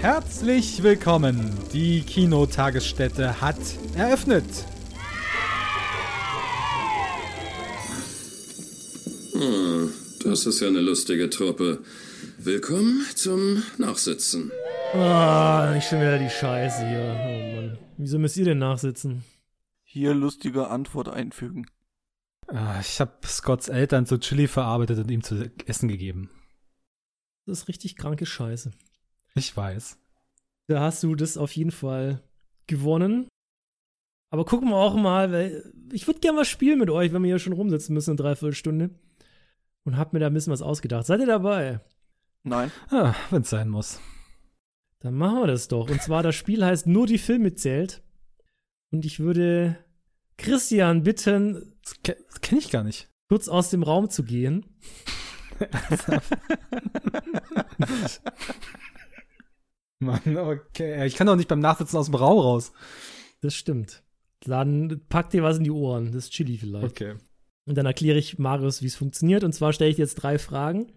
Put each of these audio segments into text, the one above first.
Herzlich willkommen. Die Kinotagesstätte hat eröffnet. Hm, das ist ja eine lustige Truppe. Willkommen zum Nachsitzen. Ah, nicht schon wieder die Scheiße hier. Oh Mann. Wieso müsst ihr denn nachsitzen? Hier lustige Antwort einfügen. Ah, Ich habe Scotts Eltern zu Chili verarbeitet und ihm zu essen gegeben. Das ist richtig kranke Scheiße. Ich weiß. Da hast du das auf jeden Fall gewonnen. Aber gucken wir auch mal, weil ich würde gerne was spielen mit euch, wenn wir hier schon rumsitzen müssen, eine Dreiviertelstunde. Und hab mir da ein bisschen was ausgedacht. Seid ihr dabei? Nein. Ah, Wenn es sein muss. Dann machen wir das doch. Und zwar, das Spiel heißt Nur die Filme zählt. Und ich würde Christian bitten, Das, ke das kenne ich gar nicht. kurz aus dem Raum zu gehen. Mann, okay. Ich kann doch nicht beim Nachsitzen aus dem Raum raus. Das stimmt. Dann pack dir was in die Ohren. Das ist Chili vielleicht. Okay. Und dann erkläre ich Marius, wie es funktioniert. Und zwar stelle ich dir jetzt drei Fragen.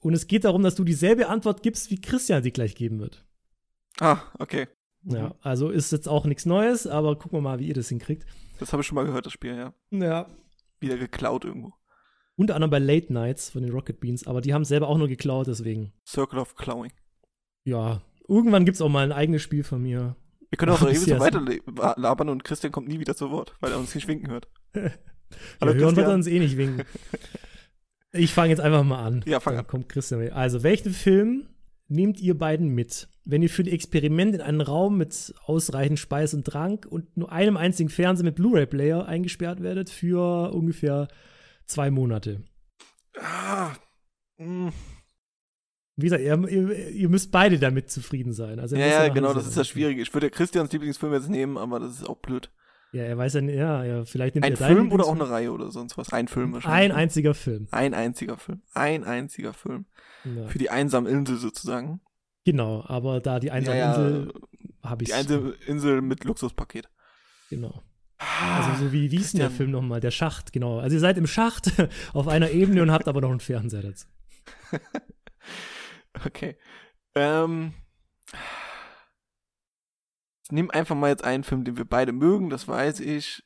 Und es geht darum, dass du dieselbe Antwort gibst, wie Christian sie gleich geben wird. Ah, okay. Ja, also ist jetzt auch nichts Neues, aber gucken wir mal, wie ihr das hinkriegt. Das habe ich schon mal gehört, das Spiel, ja. Ja. Wieder geklaut irgendwo. Unter anderem bei Late Nights von den Rocket Beans, aber die haben es selber auch nur geklaut, deswegen. Circle of Clawing. Ja, irgendwann gibt es auch mal ein eigenes Spiel von mir. Wir können auch noch ewig so weiter labern und Christian kommt nie wieder zu Wort, weil er uns nicht winken hört. Ja, Hallo, hören wird er uns eh nicht winken. Ich fange jetzt einfach mal an. Ja, fang Dann an. kommt Christian mit. Also, welchen Film nehmt ihr beiden mit, wenn ihr für die Experiment in einen Raum mit ausreichend Speis und Trank und nur einem einzigen Fernseher mit Blu-ray-Player eingesperrt werdet für ungefähr zwei Monate? Ah, mh. Wie gesagt, ihr, ihr, müsst beide damit zufrieden sein. Also, ja, ja, genau, das ist das Schwierige. Ich würde Christians Lieblingsfilm jetzt nehmen, aber das ist auch blöd. Ja, er weiß ja, ja, ja vielleicht nimmt Ein er Film oder auch eine Reihe oder sonst was? Ein Film Ein wahrscheinlich. ne? einziger Film. Ein einziger Film. Ein einziger Film. Ja. Für die einsame Insel sozusagen. Genau, aber da die einsame ja, Insel habe ich Die einsame Insel mit Luxuspaket. Genau. Also so wie, wie hieß denn der. Film nochmal? Der Schacht, genau. Also ihr seid im Schacht auf einer Ebene und habt aber noch einen Fernseher dazu. Okay. Ähm. Nimm einfach mal jetzt einen Film, den wir beide mögen, das weiß ich,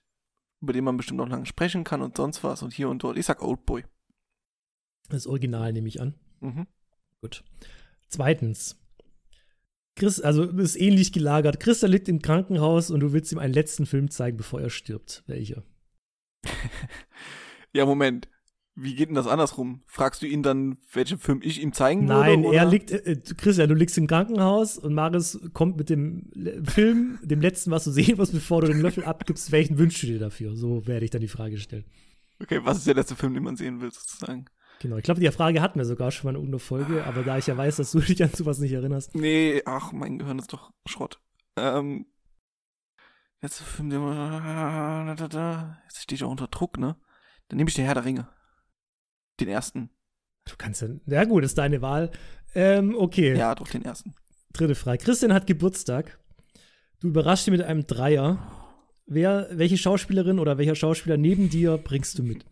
über den man bestimmt noch lange sprechen kann und sonst was und hier und dort. Ich sag Oldboy. Das Original nehme ich an. Mhm. Gut. Zweitens. Chris, also ist ähnlich gelagert. Christa liegt im Krankenhaus und du willst ihm einen letzten Film zeigen, bevor er stirbt. Welcher? Ja, Moment. Wie geht denn das andersrum? Fragst du ihn dann, welchen Film ich ihm zeigen Nein, würde? er oder? liegt, äh, Christian, du liegst im Krankenhaus und Marius kommt mit dem Le- Film, dem letzten, was du sehen musst, bevor du den Löffel abgibst. Welchen wünschst du dir dafür? So werde ich dann die Frage stellen. Okay, was ist der letzte Film, den man sehen will, sozusagen? Genau, ich glaube, die Frage hatten wir sogar schon mal in irgendeiner Folge, aber da ich ja weiß, dass du dich an sowas nicht erinnerst. Nee, ach, mein Gehirn ist doch Schrott. Ähm. Letzter Film, man. Jetzt stehe ich auch unter Druck, ne? Dann nehme ich den Herr der Ringe. Den ersten. Du kannst ja, ja gut, ist deine Wahl. Ähm, okay, Ja, doch, den ersten. dritte Frage. Christian hat Geburtstag. Du überraschst ihn mit einem Dreier. Wer, welche Schauspielerin oder welcher Schauspieler neben dir bringst du mit?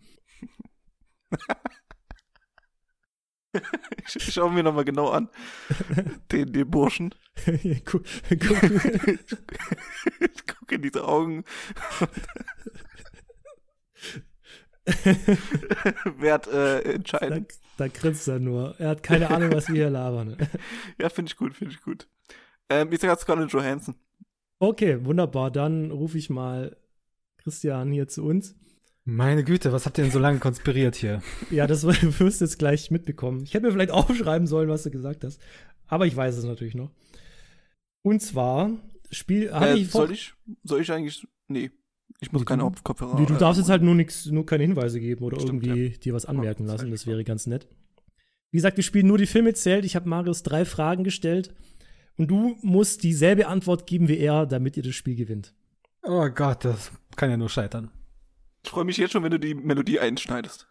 Ich, schaue mir nochmal genau an. Den, den Burschen. guck, guck, Ich gucke in diese Augen. Werd äh, da, entscheiden. da grinst er nur. Er hat keine Ahnung, was wir hier labern. Ja, finde ich gut, finde ich gut. Ähm, ich sag jetzt Scarlett Johansson. Okay, wunderbar. Dann rufe ich mal Christian hier zu uns. Meine Güte, was habt ihr denn so lange konspiriert hier? Ja, das wirst du jetzt gleich mitbekommen. Ich hätte mir vielleicht aufschreiben sollen, was du gesagt hast. Aber ich weiß es natürlich noch. Und zwar, Spiel. Äh, ich soll ich? Soll ich eigentlich? Nee. Ich muss Nee, keine du- Kopfhörer. Nee, du äh, darfst jetzt halt nur nichts, nur keine Hinweise geben oder Stimmt, irgendwie dir was anmerken Ja, lassen. das Das wäre ganz nett. Wie gesagt, wir spielen nur die Filme zählt. Ich habe Marius drei Fragen gestellt. Und du musst dieselbe Antwort geben wie er, damit ihr das Spiel gewinnt. Oh Gott, das kann ja nur scheitern. Ich freue mich jetzt schon, wenn du die Melodie einschneidest.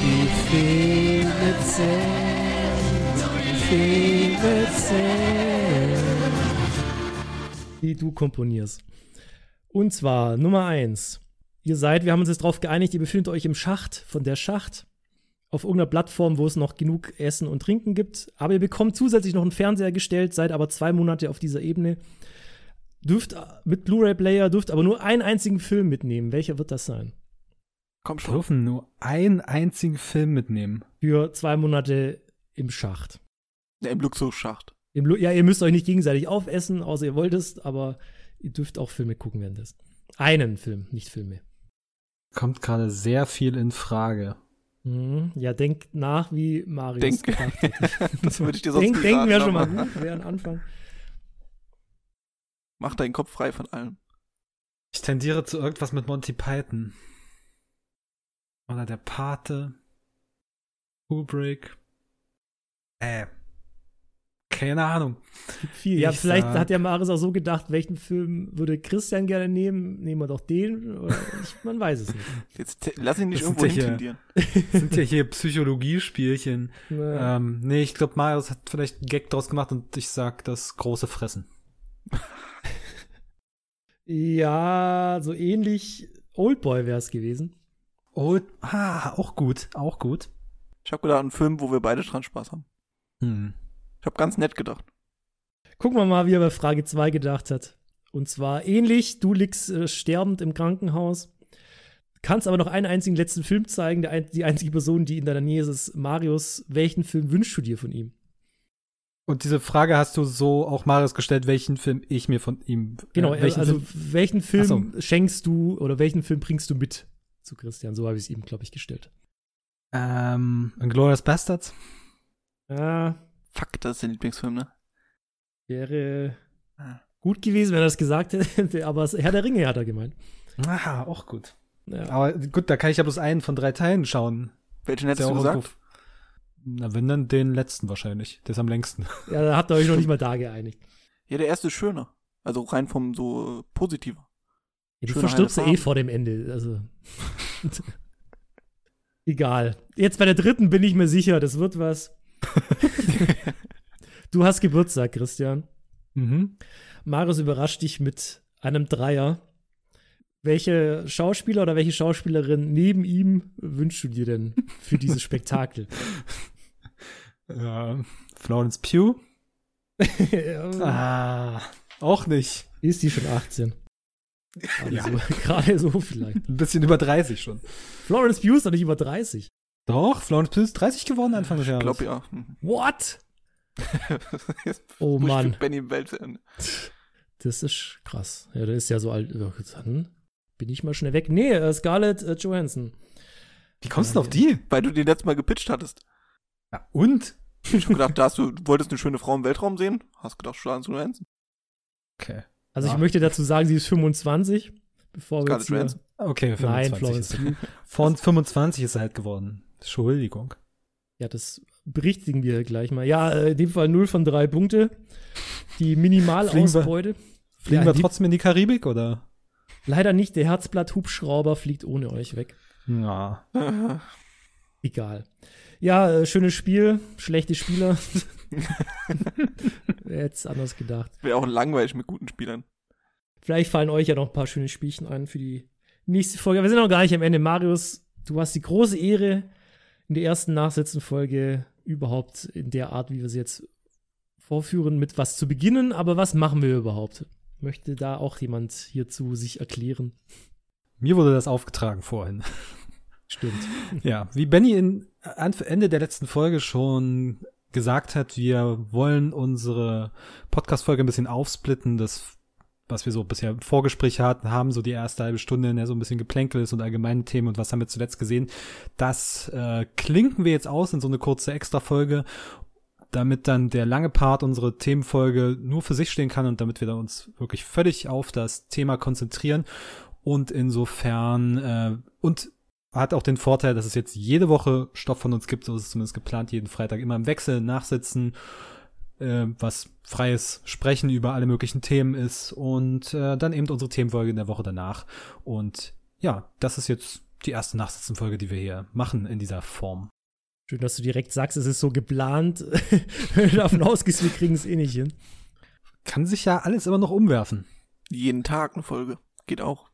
Die zählen, die Filme zählen, die du komponierst. Und zwar Nummer eins. Ihr seid, wir haben uns jetzt darauf geeinigt, ihr befindet euch im Schacht von der Schacht auf irgendeiner Plattform, wo es noch genug Essen und Trinken gibt. Aber ihr bekommt zusätzlich noch einen Fernseher gestellt, seid aber zwei Monate auf dieser Ebene. Dürft mit Blu-ray-Player, dürft aber nur einen einzigen Film mitnehmen. Welcher wird das sein? Komm Wir schon. dürfen nur einen einzigen Film mitnehmen. Für zwei Monate im Schacht. Ja, Im Luxusschacht. Im Lu ja, ihr müsst euch nicht gegenseitig aufessen, außer ihr wollt es, aber ihr dürft auch Filme gucken währenddessen. Einen Film, nicht Filme. Kommt gerade sehr viel in Frage. Mhm. Ja, denkt nach, wie Marius Denk. gedacht hat. Das würde ich dir sonst Denk, denken wäre schon mal gut, wäre ein Anfang. Mach deinen Kopf frei von allem. Ich tendiere zu irgendwas mit Monty Python. Oder der Pate. Kubrick. Äh. Keine Ahnung. Viel. Ja, Ich vielleicht sag- hat ja Marius auch so gedacht, welchen Film würde Christian gerne nehmen? Nehmen wir doch den? Ich, man weiß es nicht. Jetzt lass ihn nicht Das sind irgendwo ja hier- hintendieren. Das sind ja hier Psychologiespielchen. Ja. ähm, nee, ich glaube, Marius hat vielleicht einen Gag draus gemacht und ich sag das große Fressen. ja, so ähnlich Oldboy wäre es gewesen. Oh, ah, auch gut, auch gut. Ich habe gedacht, einen Film, wo wir beide dran Spaß haben. Hm. Ich habe ganz nett gedacht. Gucken wir mal, wie er bei Frage 2 gedacht hat. Und zwar ähnlich, du liegst äh, sterbend im Krankenhaus, kannst aber noch einen einzigen letzten Film zeigen. Der, ein- die einzige Person, die in deiner Nähe ist, ist Marius. Welchen Film wünschst du dir von ihm? Und diese Frage hast du so auch Marius gestellt, welchen Film ich mir von ihm. Genau, äh, welchen also Film, welchen Film so. schenkst du oder welchen Film bringst du mit zu Christian? So habe ich es ihm, glaube ich, gestellt. ähm, Glorious Bastards. Ja, Fuck, das ist dein Lieblingsfilm, ne? wäre Ah. gut gewesen, wenn er das gesagt hätte, aber Herr der Ringe hat er gemeint. Ah, auch gut. Ja. Aber gut, da kann ich ja bloß einen von drei Teilen schauen. Welchen hättest du gesagt? Na, wenn dann den letzten wahrscheinlich. Der ist am längsten. ja, da habt ihr euch noch nicht mal da geeinigt. Ja, der erste ist schöner. Also rein vom so äh, positiver. Ja, du Schöne verstirbst ja eh vor dem Ende. Also. Egal. Jetzt bei der dritten bin ich mir sicher, das wird was. du hast Geburtstag, Christian. Mhm. Marius überrascht dich mit einem Dreier. Welche Schauspieler oder welche Schauspielerin neben ihm wünschst du dir denn für dieses Spektakel? Ja, Florence Pugh. Ah, auch nicht. Ist die schon 18? Gerade Ja. so, gerade so vielleicht. Ein bisschen über 30 schon. Florence Pugh ist doch nicht über 30. Doch, Florence Pugh ist 30 geworden Anfang des Ich Jahres. glaube ja. What? Oh ich Mann. Benny. Das ist krass. Ja, der ist ja so alt. Ja, Dann bin ich mal schnell weg. Nee, äh, Scarlett äh, Johansson. Wie kommst du denn auf die? Weil du den letztes Mal gepitcht hattest. Ja, und? Ich hab gedacht, da hast du, du wolltest eine schöne Frau im Weltraum sehen. Hast gedacht, Scarlett Johansson. Okay. Also Ja. ich möchte dazu sagen, sie ist 25. Bevor wir Scarlett jetzt hier, Johansson. Okay, Nein, 25 Florence ist. Von 25 ist er halt geworden. Entschuldigung. Ja, das berichtigen wir gleich mal. Ja, äh, in dem Fall 0 von 3 Punkte. Die Minimalausbeute. Fliegen Ja, wir trotzdem in die Karibik, oder? Leider nicht. Der Herzblatt-Hubschrauber fliegt ohne euch weg. Ja. Egal. Ja, äh, schönes Spiel. Schlechte Spieler. Wer hätte es anders gedacht. Wäre auch langweilig mit guten Spielern. Vielleicht fallen euch ja noch ein paar schöne Spielchen ein für die nächste Folge. Wir sind noch gar nicht am Ende. Marius, du hast die große Ehre, in der ersten Nachsitzenfolge überhaupt in der Art, wie wir sie jetzt vorführen, mit was zu beginnen. Aber was machen wir überhaupt? Möchte da auch jemand hierzu sich erklären? Mir wurde das aufgetragen vorhin. Stimmt. Ja, wie Benny in, Ende der letzten Folge schon gesagt hat, wir wollen unsere Podcast-Folge ein bisschen aufsplitten, das, was wir so bisher im Vorgespräch hatten, haben, so die erste halbe Stunde, in der so ein bisschen Geplänkel ist und allgemeine Themen und was haben wir zuletzt gesehen. Das äh, klinken wir jetzt aus in so eine kurze Extra-Folge, damit dann der lange Part unsere Themenfolge nur für sich stehen kann und damit wir dann uns wirklich völlig auf das Thema konzentrieren. Und insofern, äh, und hat auch den Vorteil, dass es jetzt jede Woche Stoff von uns gibt, so ist es zumindest geplant, jeden Freitag immer im Wechsel nachsitzen, äh, was freies Sprechen über alle möglichen Themen ist und äh, dann eben unsere Themenfolge in der Woche danach. Und ja, das ist jetzt die erste Nachsitzenfolge, die wir hier machen in dieser Form. Schön, dass du direkt sagst, es ist so geplant. Wenn du davon ausgehst, wir kriegen es eh nicht hin. Kann sich ja alles immer noch umwerfen. Jeden Tag eine Folge. Geht auch.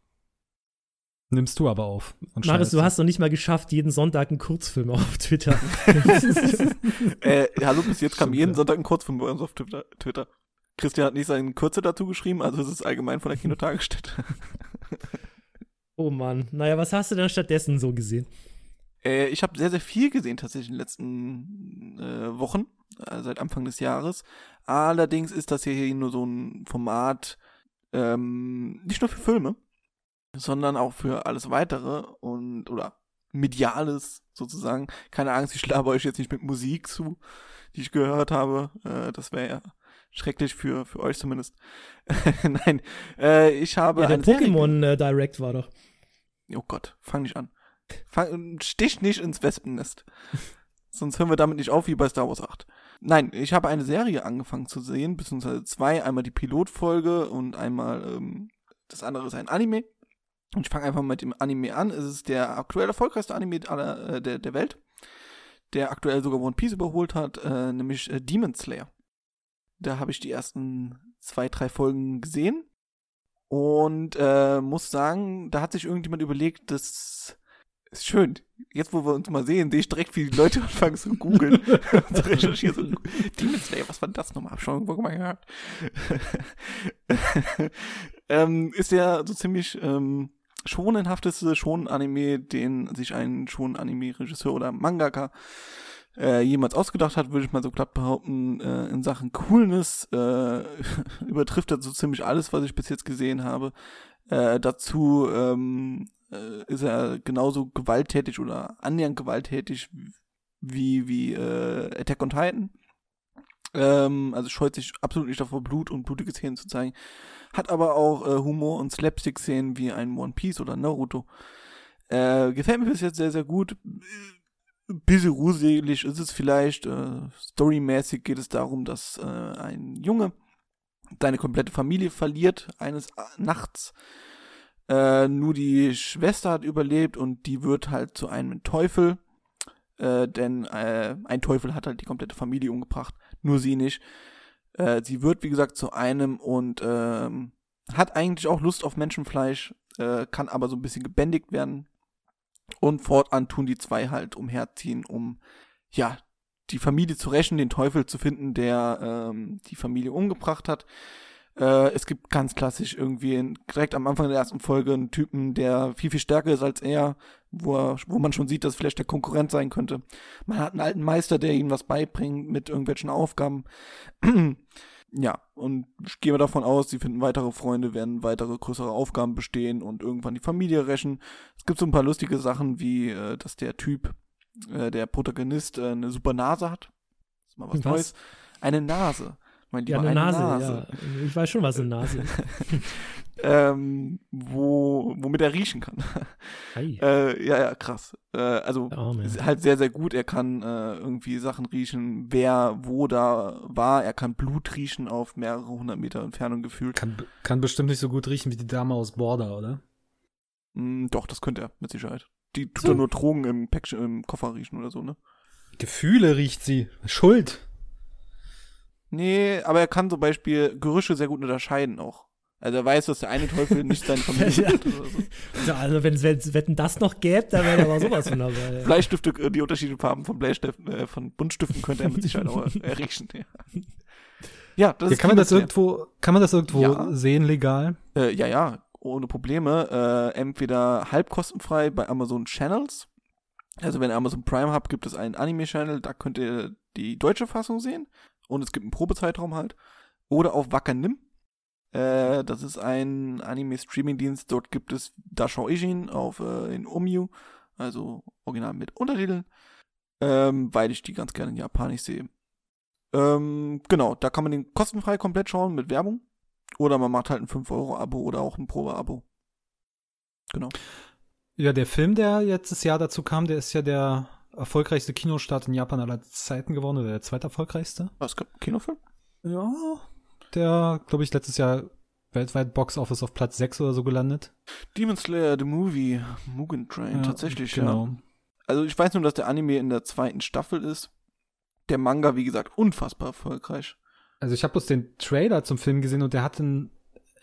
Nimmst du aber auf. Und Marius, du hast noch nicht mal geschafft, jeden Sonntag einen Kurzfilm auf Twitter. äh, hallo, bis jetzt kam jeden Sonntag ein Kurzfilm bei uns auf Twitter. Christian hat nicht seinen Kürze dazu geschrieben, also es ist allgemein von der Kinotagesstätte. oh Mann. Naja, was hast du denn stattdessen so gesehen? Äh, ich habe sehr, sehr viel gesehen tatsächlich in den letzten äh, Wochen, äh, seit Anfang des Jahres. Allerdings ist das hier nur so ein Format, ähm, nicht nur für Filme, sondern auch für alles weitere und oder mediales sozusagen. Keine Angst, ich schlabe euch jetzt nicht mit Musik zu, die ich gehört habe. Äh, das wäre ja schrecklich für, für euch zumindest. Nein, äh, ich habe. Ja, der Pokémon äh, Direct war doch. Oh Gott, fang nicht an. Fang, stich nicht ins Wespennest. Sonst hören wir damit nicht auf wie bei Star Wars 8. Nein, ich habe eine Serie angefangen zu sehen, beziehungsweise zwei. Einmal die Pilotfolge und einmal ähm, das andere ist ein Anime. Und ich fange einfach mit dem Anime an. Es ist der aktuell erfolgreichste Anime aller, äh, der, der Welt, der aktuell sogar One Piece überholt hat, äh, nämlich äh, Demon Slayer. Da habe ich die ersten zwei, drei Folgen gesehen und äh, muss sagen, da hat sich irgendjemand überlegt, das ist schön. Jetzt, wo wir uns mal sehen, sehe ich direkt, wie die Leute anfangen zu googeln zu recherchieren. So, Demon Slayer, was war das nochmal? Hab schon irgendwo mal gehört. ähm, ist ja so ziemlich ähm, schonenhafteste Shonen-Anime, den sich ein Shonen-Anime-Regisseur oder Mangaka äh, jemals ausgedacht hat, würde ich mal so glatt behaupten. Äh, in Sachen Coolness äh, übertrifft er so ziemlich alles, was ich bis jetzt gesehen habe. Äh, dazu ähm, äh, ist er genauso gewalttätig oder annähernd gewalttätig wie, wie äh, Attack on Titan. Ähm, also scheut sich absolut nicht davor, Blut und blutige Szenen zu zeigen. Hat aber auch äh, Humor und Slapstick-Szenen wie ein One Piece oder Naruto. Äh, gefällt mir bis jetzt sehr, sehr gut. Bisschen gruselig ist es vielleicht. Äh, storymäßig geht es darum, dass äh, ein Junge seine komplette Familie verliert eines Nachts. Äh, nur die Schwester hat überlebt und die wird halt zu einem Teufel. Äh, denn äh, ein Teufel hat halt die komplette Familie umgebracht. Nur sie nicht. Äh, sie wird, wie gesagt, zu einem und ähm, hat eigentlich auch Lust auf Menschenfleisch, äh, kann aber so ein bisschen gebändigt werden. Und fortan tun die zwei halt umherziehen, um ja die Familie zu rächen, den Teufel zu finden, der ähm, die Familie umgebracht hat. Äh, es gibt ganz klassisch irgendwie in, direkt am Anfang der ersten Folge einen Typen, der viel, viel stärker ist als er, wo, er, wo man schon sieht, dass vielleicht der Konkurrent sein könnte. Man hat einen alten Meister, der ihm was beibringt mit irgendwelchen Aufgaben. ja, und ich gehe davon aus, sie finden weitere Freunde, werden weitere größere Aufgaben bestehen und irgendwann die Familie rächen. Es gibt so ein paar lustige Sachen, wie äh, dass der Typ, äh, der Protagonist, äh, eine super Nase hat. Das ist mal was, was? Neues. Eine Nase mein Lieber, ja, eine, eine Nase, Nase. Ja. Ich weiß schon, was eine Nase ist. ähm, wo, womit er riechen kann. äh, ja, ja, krass. Äh, also halt sehr, sehr gut. Er kann äh, irgendwie Sachen riechen, wer wo da war. Er kann Blut riechen auf mehrere hundert Meter Entfernung gefühlt. Kann, kann bestimmt nicht so gut riechen wie die Dame aus Border, oder? Mm, doch, das könnte er, mit Sicherheit. Die tut so. nur Drogen im, Päckchen, im Koffer riechen oder so, ne? Gefühle riecht sie. Schuld. Nee, aber er kann zum Beispiel Gerüche sehr gut unterscheiden auch. Also er weiß, dass der eine Teufel nicht seine Familie ja. oder so. Ja, also wenn es wetten das noch gäbe, dann wäre aber sowas von dabei. Bleistifte, äh, die unterschiedlichen Farben von Bleistiften, äh, von Buntstiften könnte er mit Sicherheit auch erriechen. Ja. Ja, das ja, ist kann man das irgendwo, kann man das irgendwo ja. sehen legal? Äh, ja, ja, ohne Probleme. Äh, entweder halbkostenfrei bei Amazon Channels. Also wenn ihr Amazon Prime habt, gibt es einen Anime-Channel, da könnt ihr die deutsche Fassung sehen und es gibt einen Probezeitraum halt. Oder auf Wakanim. Äh, das ist ein Anime-Streaming-Dienst. Dort gibt es Dashou Ijin auf äh, in Umyu, also original mit Untertiteln, ähm, weil ich die ganz gerne in Japanisch sehe. Ähm, genau, da kann man den kostenfrei komplett schauen mit Werbung. Oder man macht halt ein 5-Euro-Abo oder auch ein Probe-Abo. Genau. Ja, der Film, der jetzt das Jahr dazu kam, der ist ja der erfolgreichste Kinostart in Japan aller Zeiten geworden oder der zweiterfolgreichste. Was, Kinofilm? Ja, der, glaube ich, letztes Jahr weltweit Box Office auf Platz 6 oder so gelandet. Demon Slayer, The Movie, Mugen Train, ja, tatsächlich, genau. ja. Also ich weiß nur, dass der Anime in der zweiten Staffel ist. Der Manga, wie gesagt, unfassbar erfolgreich. Also ich habe bloß den Trailer zum Film gesehen und der hat einen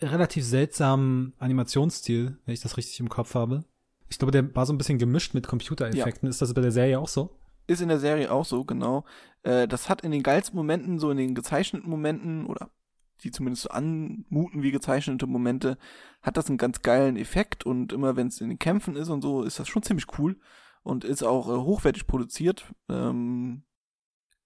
relativ seltsamen Animationsstil, wenn ich das richtig im Kopf habe. Ich glaube, der war so ein bisschen gemischt mit Computereffekten. Ja. Ist das bei der Serie auch so? Ist in der Serie auch so, genau. Äh, das hat in den geilsten Momenten, so in den gezeichneten Momenten oder die zumindest so anmuten wie gezeichnete Momente, hat das einen ganz geilen Effekt und immer wenn es in den Kämpfen ist und so, ist das schon ziemlich cool und ist auch äh, hochwertig produziert. Ähm,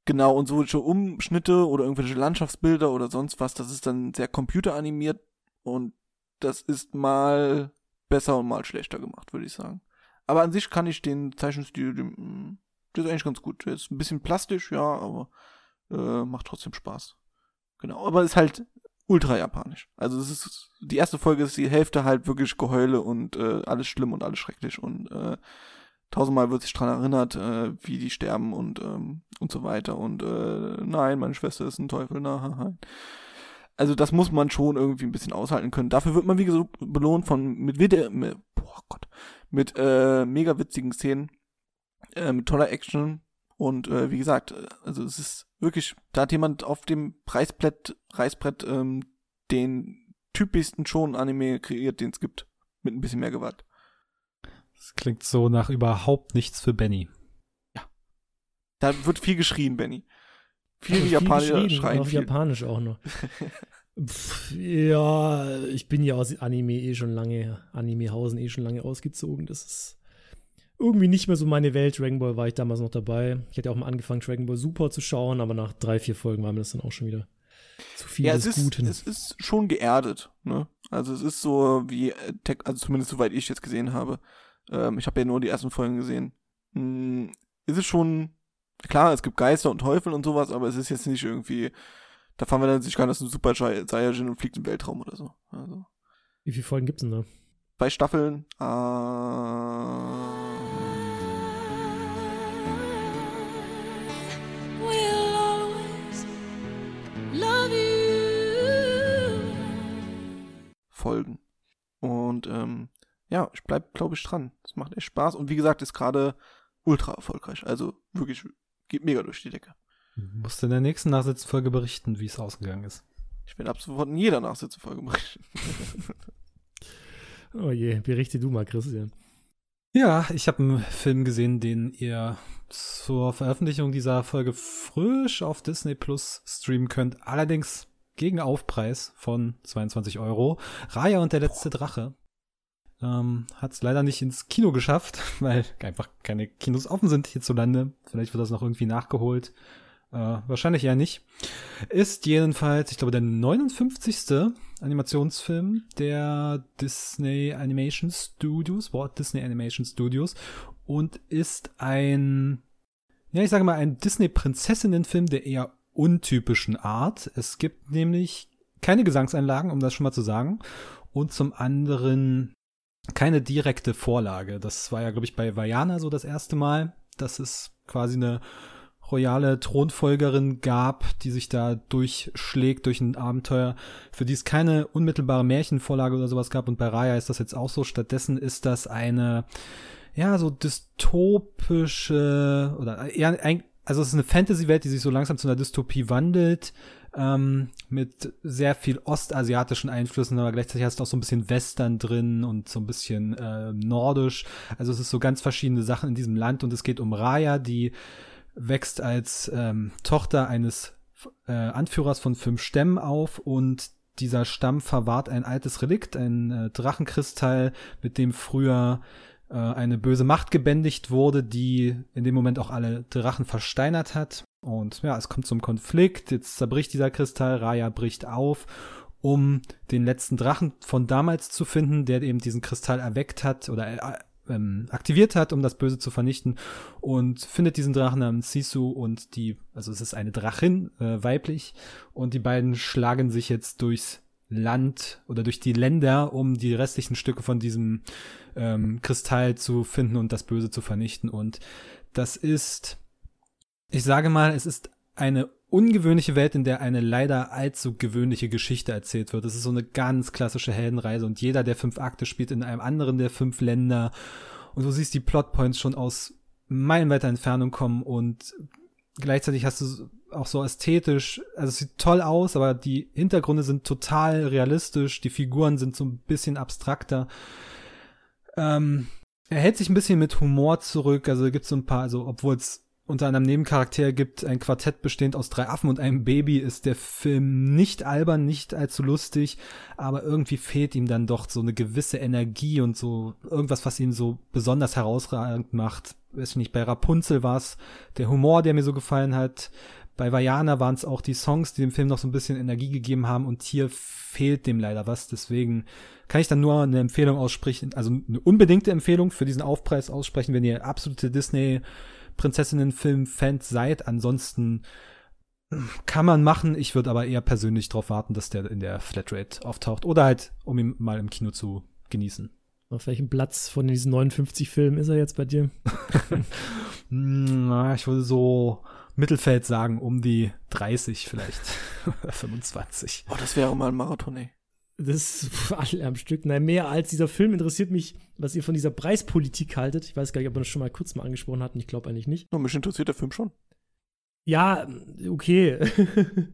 genau, und solche Umschnitte oder irgendwelche Landschaftsbilder oder sonst was, das ist dann sehr computeranimiert und das ist mal besser und mal schlechter gemacht, würde ich sagen. Aber an sich kann ich den Zeichenstil, den, der ist eigentlich ganz gut. Der ist ein bisschen plastisch, ja, aber äh, macht trotzdem Spaß. Genau, aber ist halt ultra japanisch. Also es ist die erste Folge ist die Hälfte halt wirklich Geheule und äh, alles schlimm und alles schrecklich und äh, tausendmal wird sich dran erinnert, äh, wie die sterben und ähm, und so weiter und äh, nein, meine Schwester ist ein Teufel, nein. Also das muss man schon irgendwie ein bisschen aushalten können. Dafür wird man wie gesagt belohnt von mit Video, mit, boah Gott, mit äh, mega witzigen Szenen, äh, mit toller Action und äh, wie gesagt, äh, also es ist wirklich, da hat jemand auf dem Preisbrett, Reißbrett ähm, den typischsten schon Anime kreiert, den es gibt, mit ein bisschen mehr Gewalt. Das klingt so nach überhaupt nichts für Benny. Ja. Da wird viel geschrien, Benny. Viel, also Japaner schreien. Auf viel. Japanisch auch noch. Pff, ja, ich bin ja aus Anime eh schon lange, Animehausen eh schon lange ausgezogen. Das ist irgendwie nicht mehr so meine Welt. Dragon Ball war ich damals noch dabei. Ich hätte auch mal angefangen, Dragon Ball Super zu schauen, aber nach drei, vier Folgen war mir das dann auch schon wieder zu viel ja, des es ist, Guten. Es ist schon geerdet, ne? Also es ist so wie, äh, also zumindest soweit ich jetzt gesehen habe, ähm, ich habe ja nur die ersten Folgen gesehen. Hm, ist es schon, klar, es gibt Geister und Teufel und sowas, aber es ist jetzt nicht irgendwie, da fahren wir dann sich gar nicht aus einem Super Saiyajin und fliegt im Weltraum oder so. Also. Wie viele Folgen gibt's denn da? Zwei Staffeln, äh, Folgen. Und ähm, ja, ich bleib, glaube ich, dran. Das macht echt Spaß. Und wie gesagt, ist gerade ultra erfolgreich. Also wirklich, geht mega durch die Decke. Du musst in der nächsten Nachsitzfolge berichten, wie es ausgegangen ist. Ich werde ab sofort in jeder Nachsitzfolge berichten. oh je, berichte du mal, Christian. Ja, ich habe einen Film gesehen, den ihr zur Veröffentlichung dieser Folge frisch auf Disney Plus streamen könnt. Allerdings gegen Aufpreis von 22 Euro. Raya und der letzte Drache. Ähm, Hat es leider nicht ins Kino geschafft, weil einfach keine Kinos offen sind hierzulande. Vielleicht wird das noch irgendwie nachgeholt. Äh, wahrscheinlich eher nicht. Ist jedenfalls, ich glaube, der 59. Animationsfilm der Disney Animation Studios, Walt Disney Animation Studios und ist ein, ja, ich sage mal, ein Disney-Prinzessinnen-Film der eher untypischen Art. Es gibt nämlich keine Gesangseinlagen, um das schon mal zu sagen. Und zum anderen keine direkte Vorlage. Das war ja, glaube ich, bei Vajana so das erste Mal, dass es quasi eine royale Thronfolgerin gab, die sich da durchschlägt durch ein Abenteuer, für die es keine unmittelbare Märchenvorlage oder sowas gab. Und bei Raya ist das jetzt auch so. Stattdessen ist das eine, ja, so dystopische oder eher ein, also es ist eine Fantasy-Welt, die sich so langsam zu einer Dystopie wandelt, ähm, mit sehr viel ostasiatischen Einflüssen, aber gleichzeitig hast du auch so ein bisschen Western drin und so ein bisschen äh, nordisch. Also es ist so ganz verschiedene Sachen in diesem Land und es geht um Raya, die wächst als ähm, Tochter eines äh, Anführers von fünf Stämmen auf und dieser Stamm verwahrt ein altes Relikt, ein äh, Drachenkristall, mit dem früher äh, eine böse Macht gebändigt wurde, die in dem Moment auch alle Drachen versteinert hat. Und ja, es kommt zum Konflikt, jetzt zerbricht dieser Kristall, Raya bricht auf, um den letzten Drachen von damals zu finden, der eben diesen Kristall erweckt hat oder äh, ähm, aktiviert hat, um das Böse zu vernichten und findet diesen Drachen namens Sisu und die, also es ist eine Drachin, äh, weiblich, und die beiden schlagen sich jetzt durchs Land oder durch die Länder, um die restlichen Stücke von diesem ähm, Kristall zu finden und das Böse zu vernichten. Und das ist, ich sage mal, es ist eine ungewöhnliche Welt, in der eine leider allzu gewöhnliche Geschichte erzählt wird. Es ist so eine ganz klassische Heldenreise und jeder der fünf Akte spielt in einem anderen der fünf Länder. Und du siehst die Plotpoints schon aus meilenweiter Entfernung kommen und gleichzeitig hast du auch so ästhetisch, also es sieht toll aus, aber die Hintergründe sind total realistisch, die Figuren sind so ein bisschen abstrakter. Ähm, Er hält sich ein bisschen mit Humor zurück, also gibt es so ein paar, also obwohl es unter anderem Nebencharakter gibt, ein Quartett bestehend aus drei Affen und einem Baby, ist der Film nicht albern, nicht allzu lustig, aber irgendwie fehlt ihm dann doch so eine gewisse Energie und so irgendwas, was ihn so besonders herausragend macht. Weiß ich nicht, bei Rapunzel war es der Humor, der mir so gefallen hat. Bei Vajana waren es auch die Songs, die dem Film noch so ein bisschen Energie gegeben haben und hier fehlt dem leider was. Deswegen kann ich dann nur eine Empfehlung aussprechen, also eine unbedingte Empfehlung für diesen Aufpreis aussprechen, wenn ihr absolute Disney Prinzessinnen-Film-Fans seid. Ansonsten kann man machen. Ich würde aber eher persönlich darauf warten, dass der in der Flatrate auftaucht. Oder halt, um ihn mal im Kino zu genießen. Auf welchem Platz von diesen 59 Filmen ist er jetzt bei dir? Na, ich würde so Mittelfeld sagen, um die 30 vielleicht. 25. Oh, das wäre mal ein Marathon, ey. Das ist alle am Stück. Nein, mehr als dieser Film interessiert mich, was ihr von dieser Preispolitik haltet. Ich weiß gar nicht, ob wir das schon mal kurz mal angesprochen hatten. Ich glaube eigentlich nicht. No, mich interessiert der Film schon. Ja, okay.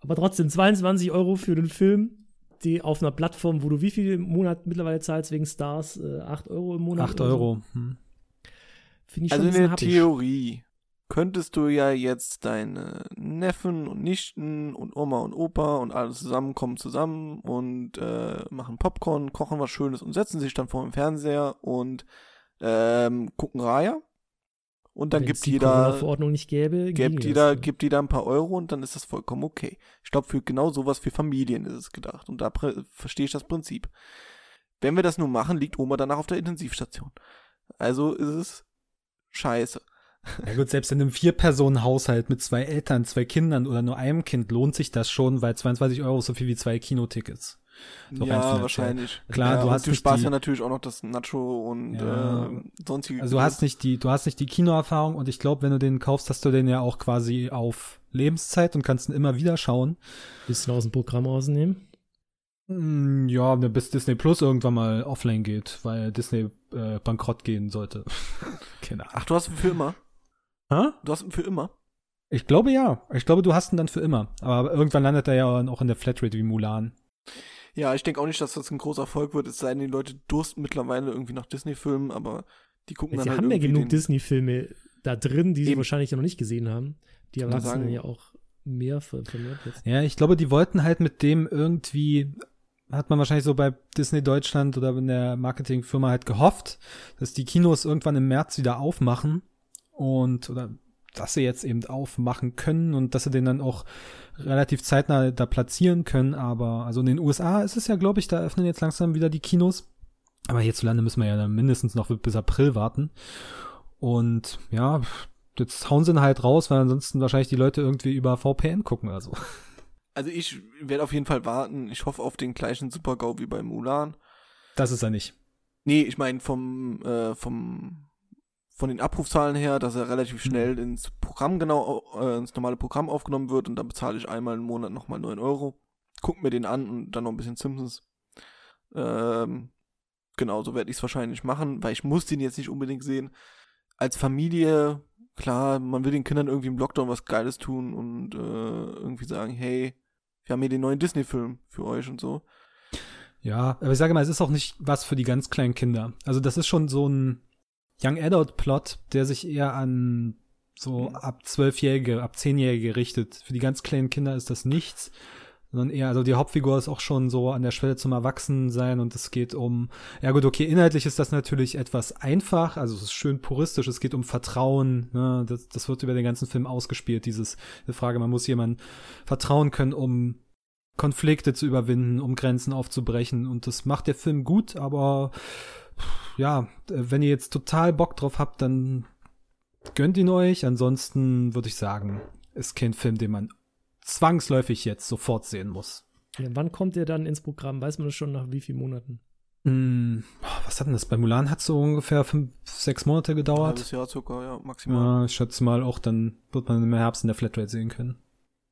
Aber trotzdem, 22 Euro für den Film, die auf einer Plattform, wo du wie viel im Monat mittlerweile zahlst wegen Stars? Äh, 8 Euro im Monat? 8 Euro. So? Hm. Finde ich also schon in der happig. Theorie könntest du ja jetzt deine Neffen und Nichten und Oma und Opa und alle zusammen kommen zusammen und äh, machen Popcorn, kochen was Schönes und setzen sich dann vor dem Fernseher und ähm, gucken Raya. Und dann Wenn gibt jeder Verordnung nicht gäbe, gibt jeder, das, gibt jeder ein paar Euro und dann ist das vollkommen okay. Ich glaube, für genau sowas für Familien ist es gedacht. Und da verstehe ich das Prinzip. Wenn wir das nur machen, liegt Oma danach auf der Intensivstation. Also ist es scheiße. Ja gut, selbst in einem Vier-Personen-Haushalt mit zwei Eltern, zwei Kindern oder nur einem Kind lohnt sich das schon, weil 22 Euro ist so viel wie zwei Kinotickets. So ja, wahrscheinlich. Klar, ja, du hast du sparst ja natürlich auch noch das Nacho und ja. äh, sonstige. Also du hast nicht die, du hast nicht die Kinoerfahrung und ich glaube, wenn du den kaufst, hast du den ja auch quasi auf Lebenszeit und kannst ihn immer wieder schauen. Bisschen aus dem Programm rausnehmen? Hm, ja, bis Disney Plus irgendwann mal offline geht, weil Disney äh, bankrott gehen sollte. Keine Ahnung. Ach, du hast ihn für immer? Hä? Du hast ihn für immer? Ich glaube ja. Ich glaube, du hast ihn dann für immer. Aber irgendwann landet er ja auch in der Flatrate wie Mulan. Ja, ich denke auch nicht, dass das ein großer Erfolg wird. Es sei denn, die Leute dursten mittlerweile irgendwie nach Disney-Filmen, aber die gucken ja, dann sie halt haben ja genug Disney-Filme da drin, die Eben. sie wahrscheinlich noch nicht gesehen haben. Die erwarten ja auch mehr vermehrt jetzt. Ja, ich glaube, die wollten halt mit dem irgendwie hat man wahrscheinlich so bei Disney Deutschland oder in der Marketingfirma halt gehofft, dass die Kinos irgendwann im März wieder aufmachen und oder dass sie jetzt eben aufmachen können und dass sie den dann auch relativ zeitnah da platzieren können. Aber also in den USA ist es ja, glaube ich, da öffnen jetzt langsam wieder die Kinos. Aber hierzulande müssen wir ja dann mindestens noch bis April warten. Und ja, jetzt hauen sie ihn halt raus, weil ansonsten wahrscheinlich die Leute irgendwie über VPN gucken oder so. Also ich werde auf jeden Fall warten. Ich hoffe auf den gleichen Super-GAU wie bei Mulan. Das ist er nicht. Nee, ich meine vom, äh, vom von den Abrufzahlen her, dass er relativ mhm. schnell ins Programm genau, äh, ins normale Programm aufgenommen wird und dann bezahle ich einmal im Monat nochmal 9 Euro. Guck mir den an und dann noch ein bisschen Simpsons. Ähm, genau, so werde ich es wahrscheinlich machen, weil ich muss den jetzt nicht unbedingt sehen. Als Familie, klar, man will den Kindern irgendwie im Lockdown was Geiles tun und äh, irgendwie sagen, hey, wir haben hier den neuen Disney-Film für euch und so. Ja, aber ich sage mal, es ist auch nicht was für die ganz kleinen Kinder. Also das ist schon so ein Young Adult Plot, der sich eher an so mhm. ab zwölfjährige, ab zehnjährige richtet. Für die ganz kleinen Kinder ist das nichts, sondern eher, also die Hauptfigur ist auch schon so an der Schwelle zum Erwachsensein und es geht um, ja gut, okay, inhaltlich ist das natürlich etwas einfach, also es ist schön puristisch, es geht um Vertrauen, ne? das, das wird über den ganzen Film ausgespielt, dieses, die Frage, man muss jemandem vertrauen können, um Konflikte zu überwinden, um Grenzen aufzubrechen und das macht der Film gut, aber ja, wenn ihr jetzt total Bock drauf habt, dann gönnt ihn euch. Ansonsten würde ich sagen, ist kein Film, den man zwangsläufig jetzt sofort sehen muss. Ja, wann kommt der dann ins Programm? Weiß man das schon nach wie vielen Monaten? Hm, was hat denn das? Bei Mulan hat so ungefähr fünf, sechs Monate gedauert. Ein Jahr sogar, ja, maximal. Ja, ich schätze mal auch, dann wird man im Herbst in der Flatrate sehen können.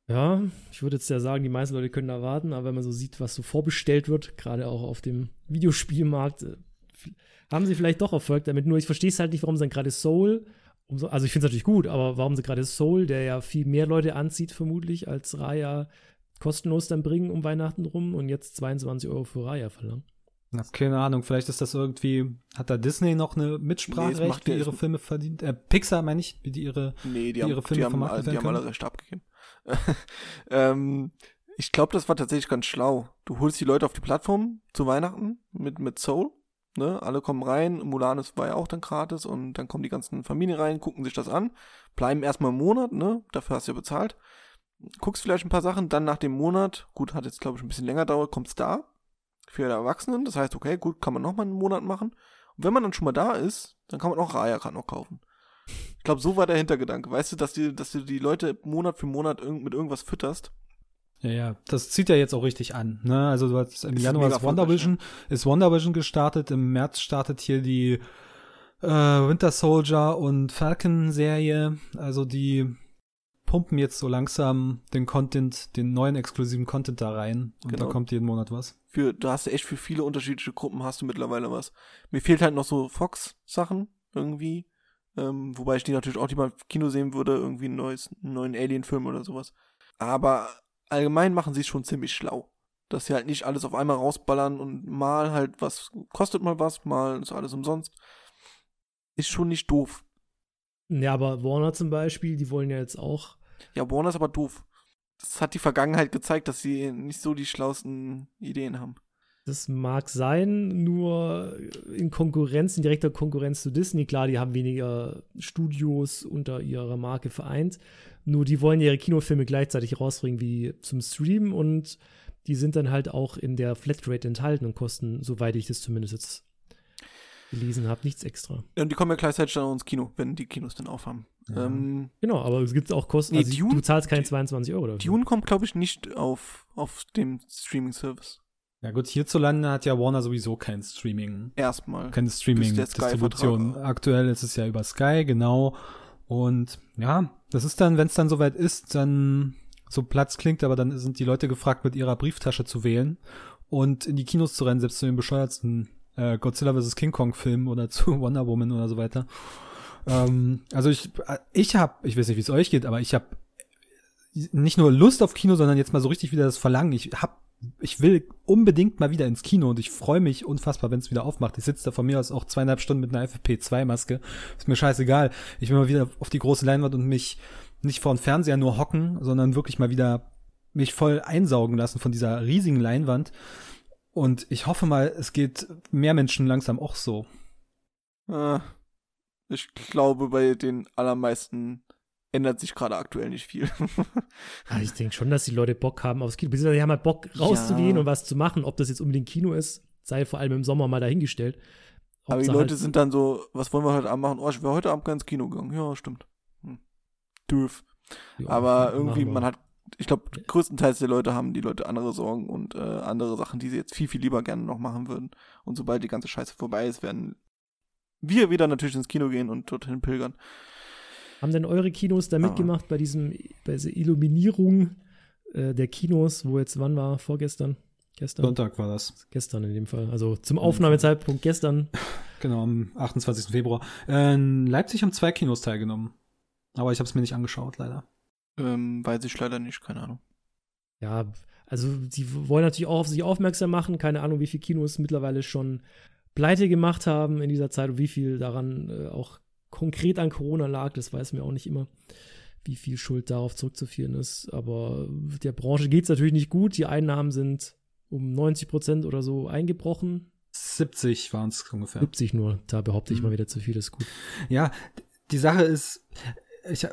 Ja, ich würde jetzt ja sagen, die meisten Leute können da warten, aber wenn man so sieht, was so vorbestellt wird, gerade auch auf dem Videospielmarkt, äh, haben sie vielleicht doch Erfolg damit. Nur ich verstehe es halt nicht, warum sie dann gerade Soul, umso, also ich finde es natürlich gut, aber warum sie gerade Soul, der ja viel mehr Leute anzieht, vermutlich, als Raya kostenlos dann bringen um Weihnachten rum und jetzt 22 Euro für Raya verlangen. Hab keine Ahnung, vielleicht ist das irgendwie, hat da Disney noch eine Nee, Mitspracherecht, wie der- ihre Filme verdient? Äh, Pixar meine ich, wie die ihre. Nee, die Wie haben, ihre Filme die haben, vermarktet die haben alle? Rechte abgegeben. ähm, ich glaube, das war tatsächlich ganz schlau. Du holst die Leute auf die Plattform zu Weihnachten mit, mit Soul. Ne? Alle kommen rein. Mulan ist, war ja auch dann gratis und dann kommen die ganzen Familien rein, gucken sich das an, bleiben erstmal einen Monat, ne? Dafür hast du ja bezahlt. Guckst vielleicht ein paar Sachen, dann nach dem Monat, gut, hat jetzt glaube ich ein bisschen länger dauert, kommt's da für die Erwachsenen. Das heißt, okay, gut, kann man nochmal einen Monat machen. Und wenn man dann schon mal da ist, dann kann man auch Raya gerade noch kaufen. Ich glaube, so war der Hintergedanke. Weißt du, dass, die, dass du die Leute Monat für Monat irg mit irgendwas fütterst? Ja, ja, das zieht ja jetzt auch richtig an. Ne? Also du hast im Ist Januar ist WandaVision, ist WandaVision gestartet, im März startet hier die äh, Winter Soldier und Falcon Serie. Also die pumpen jetzt so langsam den Content, den neuen exklusiven Content da rein und Genau. da kommt jeden Monat was. Für, da hast du echt für viele unterschiedliche Gruppen hast du mittlerweile was. Mir fehlt halt noch so Fox-Sachen irgendwie. Ähm, wobei ich die natürlich auch lieber im Kino sehen würde, irgendwie ein neues, einen neuen Alien-Film oder sowas. Aber allgemein machen sie es schon ziemlich schlau. Dass sie halt nicht alles auf einmal rausballern und mal halt was, kostet mal was, mal ist alles umsonst. Ist schon nicht doof. Ja, aber Warner zum Beispiel, die wollen ja jetzt auch. Ja, Warner ist aber doof. Das hat die Vergangenheit gezeigt, dass sie nicht so die schlauesten Ideen haben. Das mag sein, nur in Konkurrenz, in direkter Konkurrenz zu Disney. Klar, die haben weniger Studios unter ihrer Marke vereint. Nur die wollen ihre Kinofilme gleichzeitig rausbringen wie zum Streamen und die sind dann halt auch in der Flatrate enthalten und kosten, soweit ich das zumindest jetzt gelesen habe, nichts extra. Ja, Und die kommen ja gleichzeitig dann ins Kino, wenn die Kinos dann aufhaben. Ja. Ähm, Genau, aber es gibt auch Kosten. Nee, also Dune- du zahlst keine die- 22 Euro dafür. Dune kommt, glaube ich, nicht auf, auf dem Streaming-Service. Ja gut, hierzulande hat ja Warner sowieso kein Streaming, Erstmal. keine Streaming-Distribution. Aktuell ist es ja über Sky, genau. Und ja, das ist dann, wenn es dann soweit ist, dann so Platz klingt, aber dann sind die Leute gefragt, mit ihrer Brieftasche zu wählen und in die Kinos zu rennen, selbst zu den bescheuertsten äh, Godzilla vs. King Kong Filmen oder zu Wonder Woman oder so weiter. Ähm, also ich, ich habe, ich weiß nicht, wie es euch geht, aber ich habe nicht nur Lust auf Kino, sondern jetzt mal so richtig wieder das Verlangen. Ich hab, ich will unbedingt mal wieder ins Kino und ich freue mich unfassbar, wenn es wieder aufmacht. Ich sitze da von mir aus auch zweieinhalb Stunden mit einer FFP2-Maske. Ist mir scheißegal. Ich will mal wieder auf die große Leinwand und mich nicht vor dem Fernseher nur hocken, sondern wirklich mal wieder mich voll einsaugen lassen von dieser riesigen Leinwand. Und ich hoffe mal, es geht mehr Menschen langsam auch so. Äh, ich glaube, bei den allermeisten ändert sich gerade aktuell nicht viel. Ja, ich denke schon, dass die Leute Bock haben aufs Kino. Beziehungsweise die haben halt Bock rauszugehen Ja. und was zu machen. Ob das jetzt unbedingt Kino ist, sei vor allem im Sommer mal dahingestellt. Aber die Leute halt- sind dann so, was wollen wir heute Abend machen? Oh, ich wäre heute Abend gerne ins Kino gegangen. Ja, stimmt. Hm. Dürf. Ja, Aber irgendwie, man hat, ich glaube, größtenteils der Leute haben die Leute andere Sorgen und äh, andere Sachen, die sie jetzt viel, viel lieber gerne noch machen würden. Und sobald die ganze Scheiße vorbei ist, werden wir wieder natürlich ins Kino gehen und dorthin pilgern. Haben denn eure Kinos da Ah. mitgemacht bei diesem, bei dieser Illuminierung äh, der Kinos, wo jetzt wann war? Vorgestern? Gestern? Sonntag war das. Gestern in dem Fall. Also zum Aufnahmezeitpunkt gestern. Genau, am 28. Februar. Äh, in Leipzig haben zwei Kinos teilgenommen. Aber ich habe es mir nicht angeschaut, leider. Ähm, weiß ich leider nicht, keine Ahnung. Ja, also die wollen natürlich auch auf sich aufmerksam machen. Keine Ahnung, wie viele Kinos mittlerweile schon pleite gemacht haben in dieser Zeit und wie viel daran äh, auch konkret an Corona lag. Das weiß man auch nicht immer, wie viel Schuld darauf zurückzuführen ist. Aber der Branche geht es natürlich nicht gut. Die Einnahmen sind um 90 Prozent oder so eingebrochen. 70 waren es ungefähr. 70 nur. Da behaupte ich Mhm. mal wieder zu viel, ist gut. Ja, die Sache ist, ich,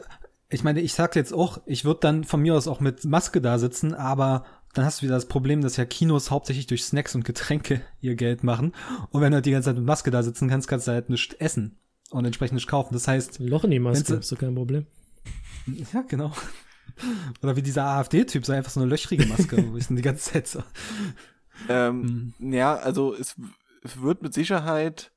ich meine, ich sag jetzt auch, ich würde dann von mir aus auch mit Maske da sitzen, aber dann hast du wieder das Problem, dass ja Kinos hauptsächlich durch Snacks und Getränke ihr Geld machen. Und wenn du halt die ganze Zeit mit Maske da sitzen kannst, kannst du halt nichts essen und entsprechend nicht kaufen. Das heißt, Ein Loch in die Maske, ist doch kein Problem. ja, genau. Oder wie dieser AfD-Typ, so einfach so eine löchrige Maske, wo ich dann die ganze Zeit so. Ähm, Mhm. Ja, also es, es wird mit Sicherheit,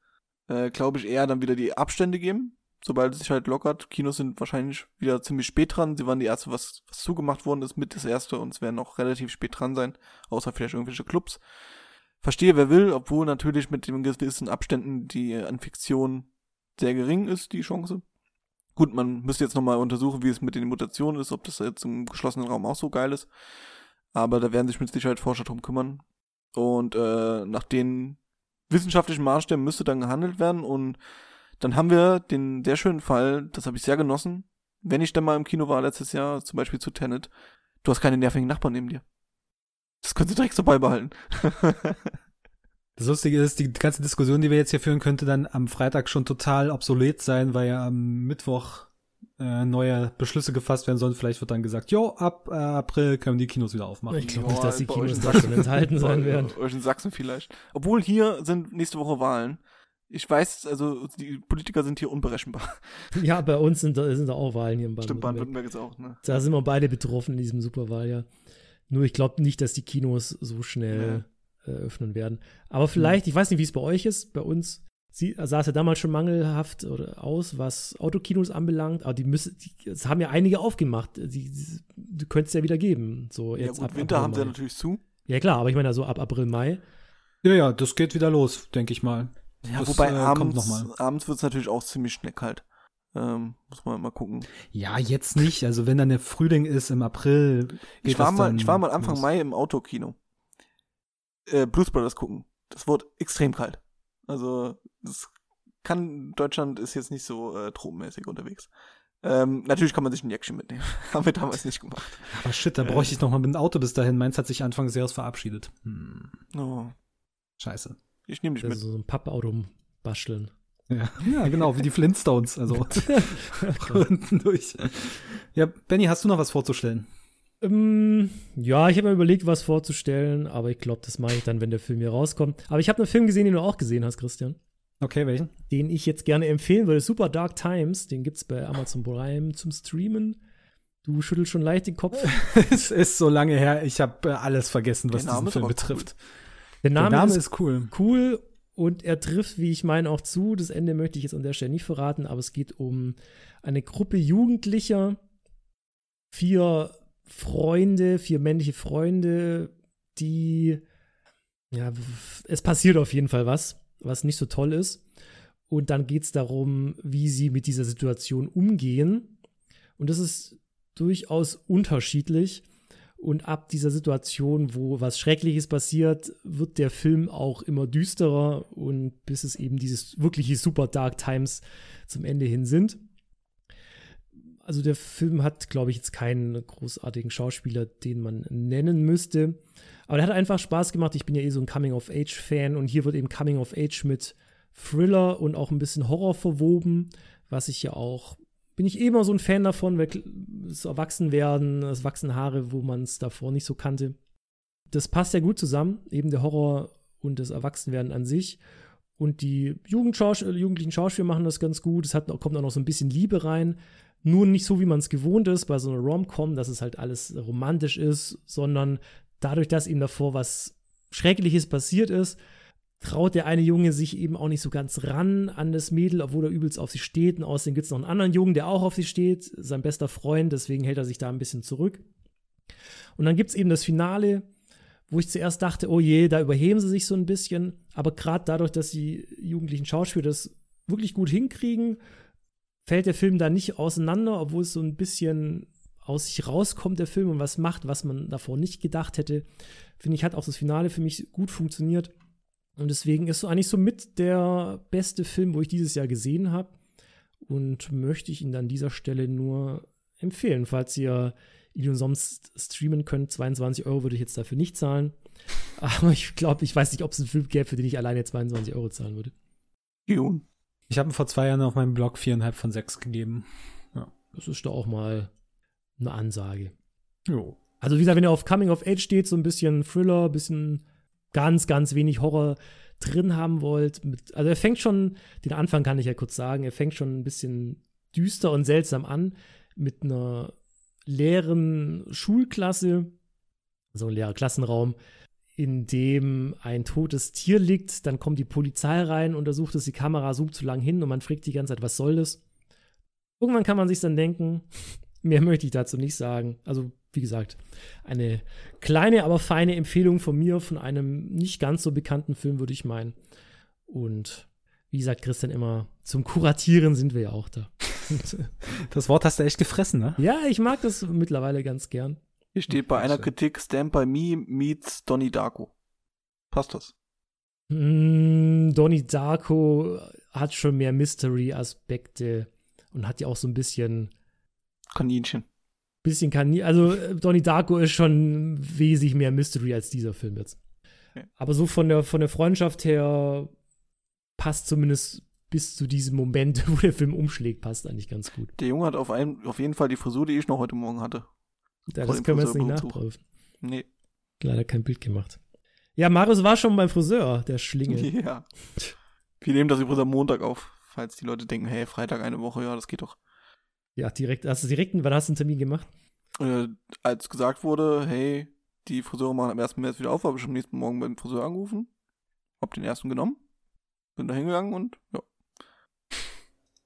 äh, glaube ich, eher dann wieder die Abstände geben, sobald es sich halt lockert. Kinos sind wahrscheinlich wieder ziemlich spät dran. Sie waren die erste, was, was zugemacht worden ist, mit das erste und es werden noch relativ spät dran sein, außer vielleicht irgendwelche Clubs. Verstehe, wer will, obwohl natürlich mit den gewissen Abständen die Infektion sehr gering ist, die Chance. Gut, man müsste jetzt nochmal untersuchen, wie es mit den Mutationen ist, ob das jetzt im geschlossenen Raum auch so geil ist. Aber da werden sich mit Sicherheit Forscher drum kümmern. Und äh, nach den wissenschaftlichen Maßstäben müsste dann gehandelt werden und dann haben wir den sehr schönen Fall, das habe ich sehr genossen, wenn ich dann mal im Kino war letztes Jahr, zum Beispiel zu Tenet, du hast keine nervigen Nachbarn neben dir. Das könntest du direkt so beibehalten. Das Lustige ist, die ganze Diskussion, die wir jetzt hier führen, könnte dann am Freitag schon total obsolet sein, weil ja am Mittwoch äh, neue Beschlüsse gefasst werden sollen. Vielleicht wird dann gesagt, jo, ab äh, April können die Kinos wieder aufmachen. Ich glaube nicht, dass die Kinos in da Sachsen. schon enthalten sein werden. Euch in Sachsen vielleicht. Obwohl hier sind nächste Woche Wahlen. Ich weiß, also die Politiker sind hier unberechenbar. Ja, bei uns sind da, sind da auch Wahlen hier im Stimmt, Baden-Württemberg. Baden-Württemberg ist auch, ne? Da sind wir beide betroffen in diesem Superwahljahr. Nur ich glaube nicht, dass die Kinos so schnell äh, öffnen werden. Aber vielleicht, ich weiß nicht, wie es bei euch ist. Bei uns sie, sah es ja damals schon mangelhaft oder aus, was Autokinos anbelangt. Aber die müssen, die, es haben ja einige aufgemacht. Die, die, du könntest ja wieder geben. So Ja jetzt gut, ab Winter April, haben sie ja natürlich zu. Ja klar, aber ich meine, also ab April, Mai. Ja, ja, das geht wieder los, denke ich mal. Ja, Das, wobei äh, abends, kommt noch mal. abends wird es natürlich auch ziemlich schnell kalt. Ähm, muss man mal gucken. Ja, jetzt nicht. Also wenn dann der Frühling ist im April, geht Ich war, das mal, dann ich war mal Anfang los. Mai im Autokino. Äh, Blues Brothers gucken. Das wurde extrem kalt. Also, das kann, Deutschland ist jetzt nicht so äh, tropenmäßig unterwegs. Ähm, natürlich kann man sich ein Jäckchen mitnehmen. Haben wir damals nicht gemacht. Aber shit, da Äh. bräuchte ich noch mal mit dem Auto bis dahin. Meins hat sich Anfang des Jahres verabschiedet. Hm, Oh, scheiße. ich nehme dich mit. Also so ein Pappauto basteln. Ja. ja, genau, wie die Flintstones. Also unten durch. Ja, Benny, hast du noch was vorzustellen? Ähm, ja, ich habe mir überlegt, was vorzustellen, aber ich glaube, das mache ich dann, wenn der Film hier rauskommt. Aber ich habe einen Film gesehen, den du auch gesehen hast, Christian. Okay, welchen? Den ich jetzt gerne empfehlen würde. Super Dark Times. Den gibt es bei Amazon Prime zum Streamen. Du schüttelst schon leicht den Kopf. es ist so lange her, ich habe äh, alles vergessen, was diesen Film betrifft. Der Name, Der Name ist, ist cool. cool und er trifft, wie ich meine, auch zu. Das Ende möchte ich jetzt an der Stelle nicht verraten, aber es geht um eine Gruppe Jugendlicher, vier Freunde, vier männliche Freunde, die, ja, es passiert auf jeden Fall was, was nicht so toll ist. Und dann geht es darum, wie sie mit dieser Situation umgehen. Und das ist durchaus unterschiedlich. Und ab dieser Situation, wo was Schreckliches passiert, wird der Film auch immer düsterer und bis es eben dieses wirkliche Super Dark Times zum Ende hin sind. Also der Film hat, glaube ich, jetzt keinen großartigen Schauspieler, den man nennen müsste. Aber der hat einfach Spaß gemacht. Ich bin ja eh so ein Coming-of-Age-Fan und hier wird eben Coming-of-Age mit Thriller und auch ein bisschen Horror verwoben, was ich ja auch bin ich eh immer so ein Fan davon, weil das Erwachsenwerden, das wachsen Haare, wo man es davor nicht so kannte. Das passt ja gut zusammen, eben der Horror und das Erwachsenwerden an sich. Und die Jugendschausch jugendlichen Schauspieler machen das ganz gut. Es hat, kommt auch noch so ein bisschen Liebe rein. Nur nicht so, wie man es gewohnt ist bei so einer Rom-Com, dass es halt alles romantisch ist, sondern dadurch, dass ihm davor was Schreckliches passiert ist, traut der eine Junge sich eben auch nicht so ganz ran an das Mädel, obwohl er übelst auf sie steht. Und außerdem gibt es noch einen anderen Jungen, der auch auf sie steht, sein bester Freund, deswegen hält er sich da ein bisschen zurück. Und dann gibt es eben das Finale, wo ich zuerst dachte, oh je, da überheben sie sich so ein bisschen. Aber gerade dadurch, dass die jugendlichen Schauspieler das wirklich gut hinkriegen, fällt der Film da nicht auseinander, obwohl es so ein bisschen aus sich rauskommt, der Film, und was macht, was man davor nicht gedacht hätte. Finde ich, hat auch das Finale für mich gut funktioniert. Und deswegen ist so eigentlich so mit der beste Film, wo ich dieses Jahr gesehen habe. Und möchte ich ihn an dieser Stelle nur empfehlen, falls ihr ihn umsonst streamen könnt. 22 Euro würde ich jetzt dafür nicht zahlen. Aber ich glaube, ich weiß nicht, ob es einen Film gäbe, für den ich alleine 22 Euro zahlen würde. Jun. Ich habe vor zwei Jahren auf meinem Blog viereinhalb von sechs gegeben. Das ist doch auch mal eine Ansage. Jo. Also, wie gesagt, wenn ihr auf Coming of Age steht, so ein bisschen Thriller, ein bisschen ganz, ganz wenig Horror drin haben wollt. Mit, also, er fängt schon, den Anfang kann ich ja kurz sagen, er fängt schon ein bisschen düster und seltsam an mit einer leeren Schulklasse, so ein leerer Klassenraum, in dem ein totes Tier liegt. Dann kommt die Polizei rein, untersucht es, die Kamera zoomt zu lang hin und man fragt die ganze Zeit, was soll das? Irgendwann kann man sich dann denken, mehr möchte ich dazu nicht sagen. Also, wie gesagt, eine kleine, aber feine Empfehlung von mir von einem nicht ganz so bekannten Film, würde ich meinen. Und wie sagt Christian immer, zum Kuratieren sind wir ja auch da. Das Wort hast du echt gefressen, ne? ja, ich mag das mittlerweile ganz gern. Hier steht bei einer. Kritik Stand By Me meets Donnie Darko. Passt das? Mm, Donnie Darko hat schon mehr Mystery-Aspekte und hat ja auch so ein bisschen Kaninchen. bisschen Kanin. Also äh, Donnie Darko ist schon wesentlich mehr Mystery als dieser Film jetzt. Aber so von der, von der Freundschaft her passt zumindest bis zu diesem Moment, wo der Film umschlägt, passt eigentlich ganz gut. Der Junge hat auf, einen, auf jeden Fall die Frisur, die ich noch heute Morgen hatte. Ja, das können wir jetzt nicht nachprüfen. Nee. Leider kein Bild gemacht. Ja, Marius war schon beim Friseur, der Schlinge. Ja. Wir nehmen das übrigens am Montag auf, falls die Leute denken, hey, Freitag eine Woche, ja, das geht doch. Ja, direkt, hast du direkt, wann hast du einen Termin gemacht? Äh, als gesagt wurde, hey, die Friseure machen am 1. März wieder auf, habe ich am nächsten Morgen beim Friseur angerufen, hab den ersten genommen, bin da hingegangen und ja,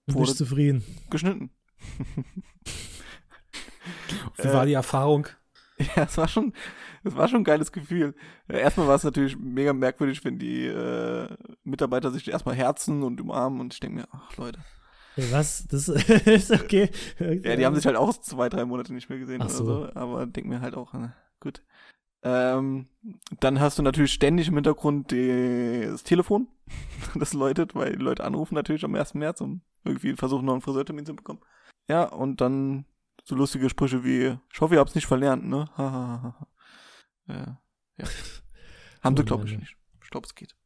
Du bist zufrieden. geschnitten. Wie Äh, war die Erfahrung? Ja, es war schon, es war schon ein geiles Gefühl. Äh, Erstmal war es natürlich mega merkwürdig, wenn die äh, Mitarbeiter sich erstmal herzen und umarmen und ich denke mir, ach Leute. Was? Das ist okay. Ja, die haben sich halt auch zwei, drei Monate nicht mehr gesehen Ach oder so. so, aber denk mir halt auch, na, gut. Ähm, dann hast du natürlich ständig im Hintergrund die, das Telefon, das läutet, weil die Leute anrufen natürlich am 1. März, um irgendwie versuchen, noch einen Friseurtermin zu bekommen. Ja, und dann so lustige Sprüche wie, ich hoffe, ihr habt's nicht verlernt, ne? Ha, ha, ha, ha. ja, ja. Haben sie, Oh glaube ich, nicht. Ich glaube, es geht.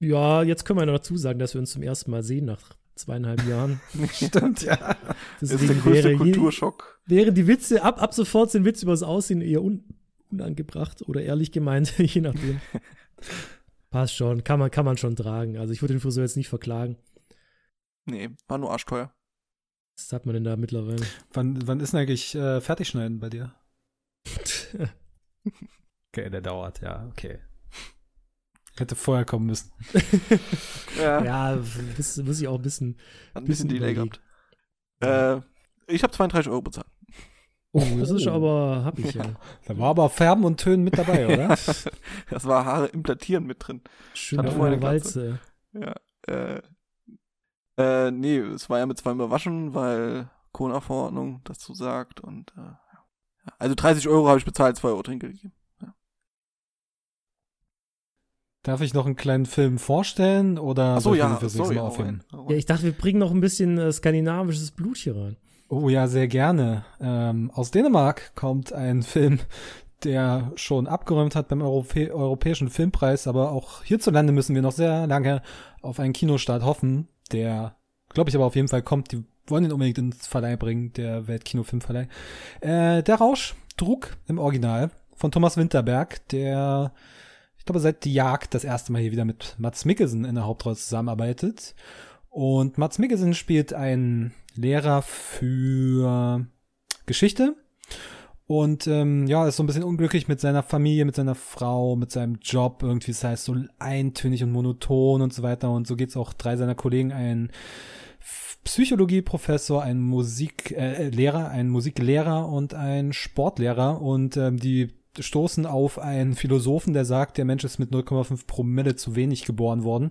Ja, jetzt können wir noch dazu sagen, dass wir uns zum ersten Mal sehen nach zweieinhalb Jahren. Stimmt, ja. Das ist der größte wäre, Kulturschock. wäre die Witze, ab, ab sofort sind Witze über das Aussehen eher un, unangebracht oder ehrlich gemeint, je nachdem. Passt schon, kann man, kann man schon tragen. Also ich würde den Friseur jetzt nicht verklagen. Nee, war nur arschteuer. Was hat man denn da mittlerweile? Wann, wann ist denn eigentlich äh, Fertigschneiden bei dir? Okay, der dauert, ja, okay. Hätte vorher kommen müssen. Ja, ja, muss, muss ich auch ein bisschen. hat ein bisschen bisschen Delay gehabt. Äh, ich habe 32 Euro bezahlt. Oh, das ist aber, hab ich ja. Da war aber Färben und Tönen mit dabei, oder? Das war Haare implantieren mit drin. Eine Glatze. Walze. Ja, äh, äh, nee, es war ja mit zweimal waschen, weil Corona-Verordnung dazu sagt und, äh, ja. Also 30 Euro habe ich bezahlt, 2 Euro Trinkgeld gegeben. Darf ich noch einen kleinen Film vorstellen oder soll ich ja, nächste sorry. Mal aufheben? rein, hau rein. Ja, ich dachte, wir bringen noch ein bisschen äh, skandinavisches Blut hier rein. Oh ja, sehr gerne. Ähm, aus Dänemark kommt ein Film, der schon abgeräumt hat beim Europä Europäischen Filmpreis, aber auch hierzulande müssen wir noch sehr lange auf einen Kinostart hoffen, der, glaube ich, aber auf jeden Fall kommt. Die wollen ihn unbedingt ins Verleih bringen, der Weltkinofilmverleih. Äh, der Rausch, Druck im Original von Thomas Winterberg, der, ich glaube, seit Die Jagd das erste Mal hier wieder mit Mats Mikkelsen in der Hauptrolle zusammenarbeitet. Und Mats Mikkelsen spielt einen Lehrer für Geschichte. Und ähm, ja, ist so ein bisschen unglücklich mit seiner Familie, mit seiner Frau, mit seinem Job. Irgendwie ist heißt so eintönig und monoton und so weiter. Und so geht's auch drei seiner Kollegen, ein Psychologieprofessor, ein Musiklehrer, äh, ein Musiklehrer und ein Sportlehrer. Und ähm, die stoßen auf einen Philosophen, der sagt, der Mensch ist mit 0,5 Promille zu wenig geboren worden.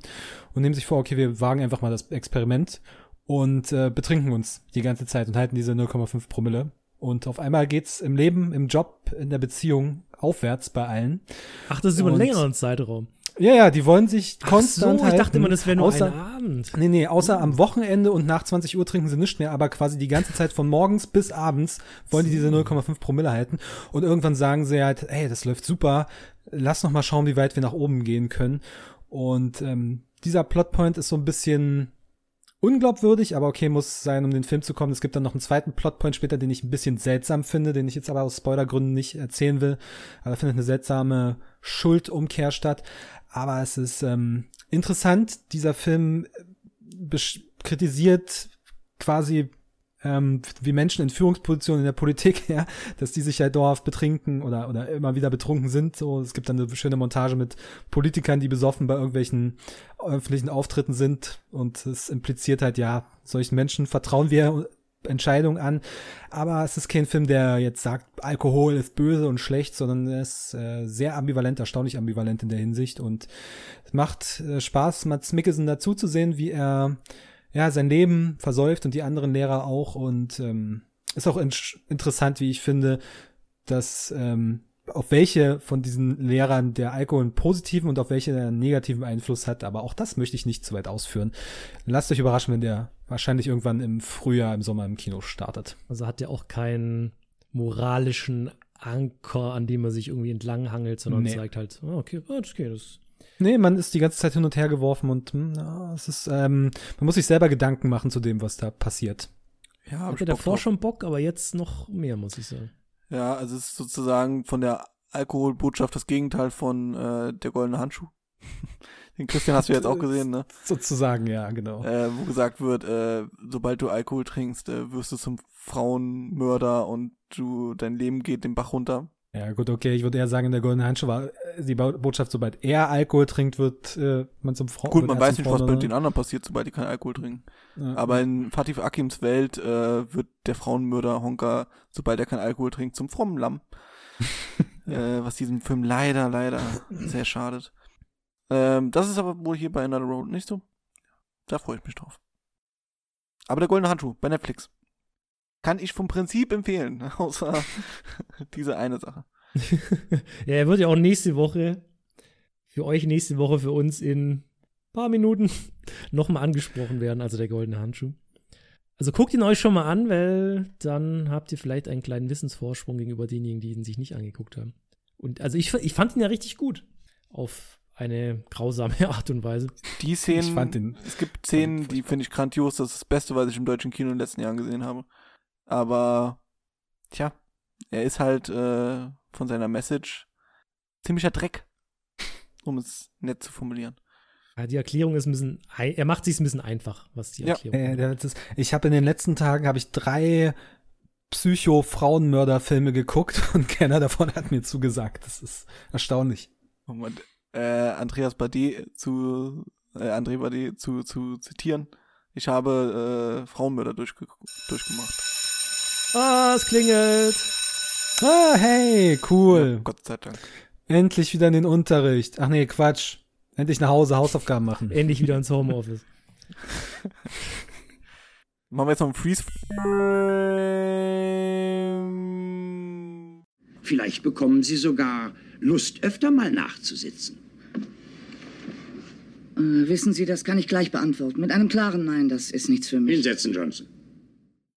Und nehmen sich vor, okay, wir wagen einfach mal das Experiment und äh, betrinken uns die ganze Zeit und halten diese 0,5 Promille. Und auf einmal geht's im Leben, im Job, in der Beziehung aufwärts bei allen. Ach, das ist über einen längeren Zeitraum. Ja, ja, die wollen sich Ach konstant so, ich halten. dachte immer, das wäre nur außer, ein Abend. Nee, nee, außer am Wochenende und nach 20 Uhr trinken sie nichts mehr, aber quasi die ganze Zeit von morgens bis abends wollen die diese 0,5 Promille halten. Und irgendwann sagen sie halt, hey, das läuft super, lass noch mal schauen, wie weit wir nach oben gehen können. Und ähm, dieser Plotpoint ist so ein bisschen unglaubwürdig, aber okay, muss sein, um den Film zu kommen. Es gibt dann noch einen zweiten Plotpoint später, den ich ein bisschen seltsam finde, den ich jetzt aber aus Spoilergründen nicht erzählen will. Aber da findet eine seltsame Schuldumkehr statt. Aber es ist ähm, interessant, dieser Film besch- kritisiert quasi ähm, wie Menschen in Führungspositionen in der Politik, ja, dass die sich halt dauerhaft betrinken oder, oder immer wieder betrunken sind. So, es gibt dann eine schöne Montage mit Politikern, die besoffen bei irgendwelchen öffentlichen Auftritten sind und es impliziert halt, ja, solchen Menschen vertrauen wir Entscheidungen an. Aber es ist kein Film, der jetzt sagt, Alkohol ist böse und schlecht, sondern er ist äh, sehr ambivalent, erstaunlich ambivalent in der Hinsicht. Und es macht äh, Spaß, Mats Mikkelsen dazu zu sehen, wie er ja sein Leben versäuft und die anderen Lehrer auch. Und ähm, ist auch in interessant, wie ich finde, dass ähm, auf welche von diesen Lehrern der Alkohol einen positiven und auf welche einen negativen Einfluss hat. Aber auch das möchte ich nicht zu weit ausführen. Lasst euch überraschen, wenn der wahrscheinlich irgendwann im Frühjahr, im Sommer im Kino startet. Also hat der auch keinen moralischen Anker, an dem man sich irgendwie entlanghangelt, sondern Nee. zeigt halt, ah, okay, ah, das geht, das Nee, man ist die ganze Zeit hin und her geworfen und hm, ja, es ist, ähm, man muss sich selber Gedanken machen zu dem, was da passiert. Ja, hab hatte ich davor drauf. schon Bock, aber jetzt noch mehr, muss ich sagen. Ja, also es ist sozusagen von der Alkoholbotschaft das Gegenteil von äh, der goldene Handschuh. Den Christian hast du jetzt auch gesehen, ne? Sozusagen, ja, genau. Äh, wo gesagt wird, äh, sobald du Alkohol trinkst, äh, wirst du zum Frauenmörder und du dein Leben geht den Bach runter. Ja, gut, okay, ich würde eher sagen, in der Goldenen Handschuh war äh, die Bo- Botschaft, sobald er Alkohol trinkt, wird äh, man zum Frau. Gut, man weiß nicht, was bei den anderen passiert, sobald die keinen Alkohol trinken. Ja. Aber in Fatih Akims Welt äh, wird der Frauenmörder Honka, sobald er keinen Alkohol trinkt, zum frommen Lamm. äh, was diesem Film leider, leider sehr schadet. Ähm, das ist aber wohl hier bei Another Road nicht so. Da freue ich mich drauf. Aber der goldene Handschuh bei Netflix. Kann ich vom Prinzip empfehlen, außer diese eine Sache. ja, er wird ja auch nächste Woche, für euch nächste Woche, für uns in ein paar Minuten nochmal angesprochen werden, also der goldene Handschuh. Also guckt ihn euch schon mal an, weil dann habt ihr vielleicht einen kleinen Wissensvorsprung gegenüber denjenigen, die ihn sich nicht angeguckt haben. Und also ich, ich fand ihn ja richtig gut. Auf eine grausame Art und Weise. Die Szenen, Ich fand den- es gibt Szenen, die finde ich grandios. Das ist das Beste, was ich im deutschen Kino in den letzten Jahren gesehen habe. Aber, tja, er ist halt äh, von seiner Message ziemlicher Dreck, um es nett zu formulieren. Ja, die Erklärung ist ein bisschen, er macht sich ein bisschen einfach, was die Ja. Erklärung Äh, angeht. das ist, ich habe in den letzten Tagen habe ich drei Psycho-Frauenmörder-Filme geguckt und keiner davon hat mir zugesagt. Das ist erstaunlich. Um äh, Andreas Bade zu, äh, André Bade zu, zu zitieren. Ich habe äh, Frauenmörder durchge durchgemacht. Ah, es klingelt. Ah, hey, cool. Ja, Gott sei Dank. Endlich wieder in den Unterricht. Ach nee, Quatsch. Endlich nach Hause Hausaufgaben machen. Endlich wieder ins Homeoffice. Machen wir jetzt noch einen Freeze. Vielleicht bekommen Sie sogar Lust, öfter mal nachzusitzen. Äh, wissen Sie, das kann ich gleich beantworten. Mit einem klaren Nein, das ist nichts für mich. Hinsetzen, Johnson.